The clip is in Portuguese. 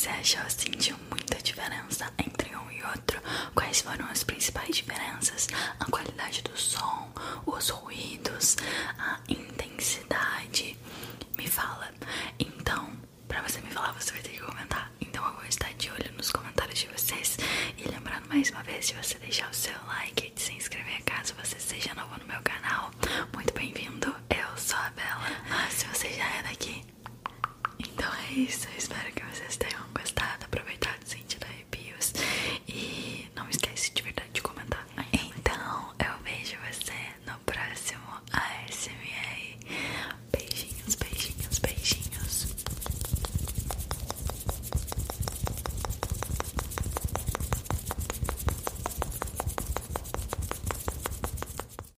você achou? Sentiu muita diferença entre um e outro? Quais foram as principais diferenças? A qualidade do som, os ruídos, a intensidade? Me fala. Então, pra você me falar, você vai ter que comentar. Então eu vou estar de olho nos comentários de vocês. E lembrando mais uma vez, se você deixar o seu like e se inscrever caso você seja novo no meu canal, muito bem-vindo. Eu sou a Bela. Mas se você já é daqui, então é isso.